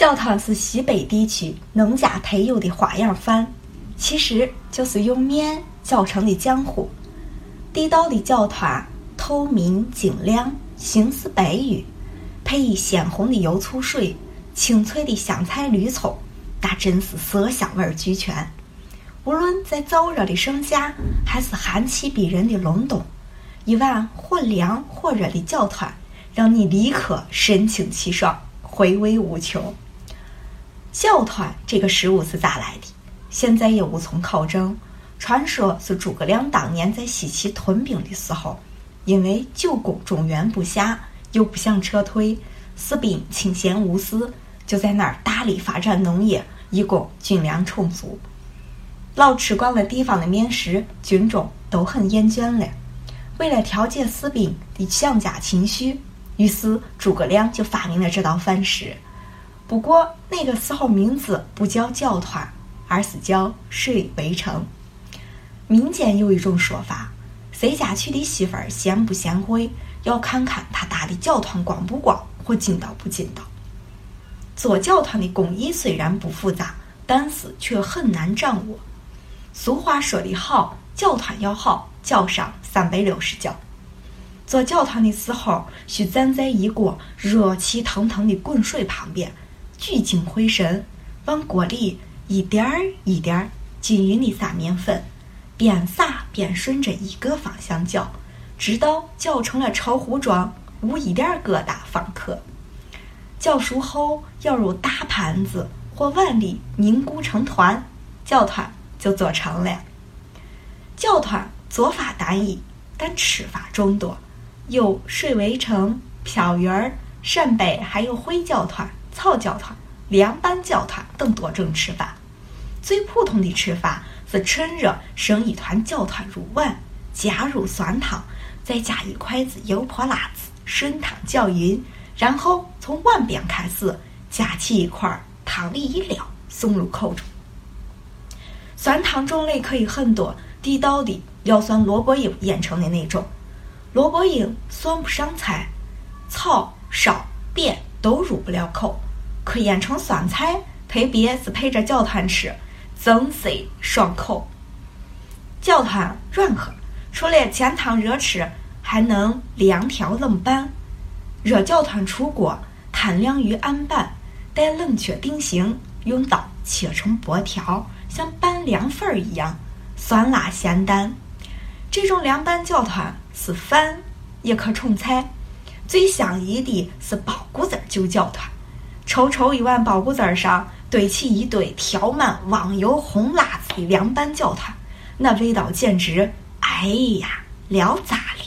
焦糖是西北地区农家特有的花样饭，其实就是用面搅成的浆糊。地道的焦团透明晶亮，形似白玉，配以鲜红的油醋水、清脆的香菜绿葱，那真是色香味俱全。无论在燥热的盛夏，还是寒气逼人的隆冬，一碗或凉或热的焦团，让你立刻神清气爽，回味无穷。焦团这个食物是咋来的？现在也无从考证。传说是诸葛亮当年在西岐屯兵的时候，因为久攻中原不下，又不想撤退，士兵清闲无事，就在那儿大力发展农业，以供军粮充足。老吃惯了地方的面食，军中都很厌倦了。为了调节士兵的想家情绪，于是诸葛亮就发明了这道饭食。不过那个时候名字不叫焦团，而是叫水围城。民间有一种说法，谁家娶的媳妇儿贤不贤惠，要看看他打的搅团光不光或筋道不筋道。做搅团的工艺虽然不复杂，但是却很难掌握。俗话说得好，搅团要好，搅上三百六十搅。做搅团的时候，需站在一锅热气腾腾的滚水旁边，聚精会神，往锅里一点儿一点儿均匀的撒面粉。边撒边顺着一个方向搅，直到搅成了稠糊状，无一点疙瘩方可。搅熟后，舀入大盘子或碗里凝固成团，搅团就做成了。搅团做法单一，但吃法众多，有水围城、飘圆儿、扇贝，还有烩搅团、草搅团、凉拌搅团等多种吃法。最普通的吃法。是趁热生一团搅团入碗，加入酸汤，再加一筷子油泼辣子，顺汤搅匀，然后从碗边开始夹起一块，汤里一撩，送入口中。酸汤种类可以很多，地道的要算萝卜缨腌成的那种。萝卜缨算不上菜，炒、烧、煸都入不了口，可腌成酸菜，特别是配着搅团吃。增色爽口，搅团软和，除了煎汤热吃，还能凉调冷拌。热搅团出锅，摊晾于案板，待冷却定型，用刀切成薄条，像拌凉粉一样，酸辣咸淡。这种凉拌搅团是饭，也可充菜。最相宜的是包谷子就搅团，稠稠一碗包谷子上。堆起一堆调满网油红辣子的凉拌搅团，那味道简直，哎呀，聊咋了！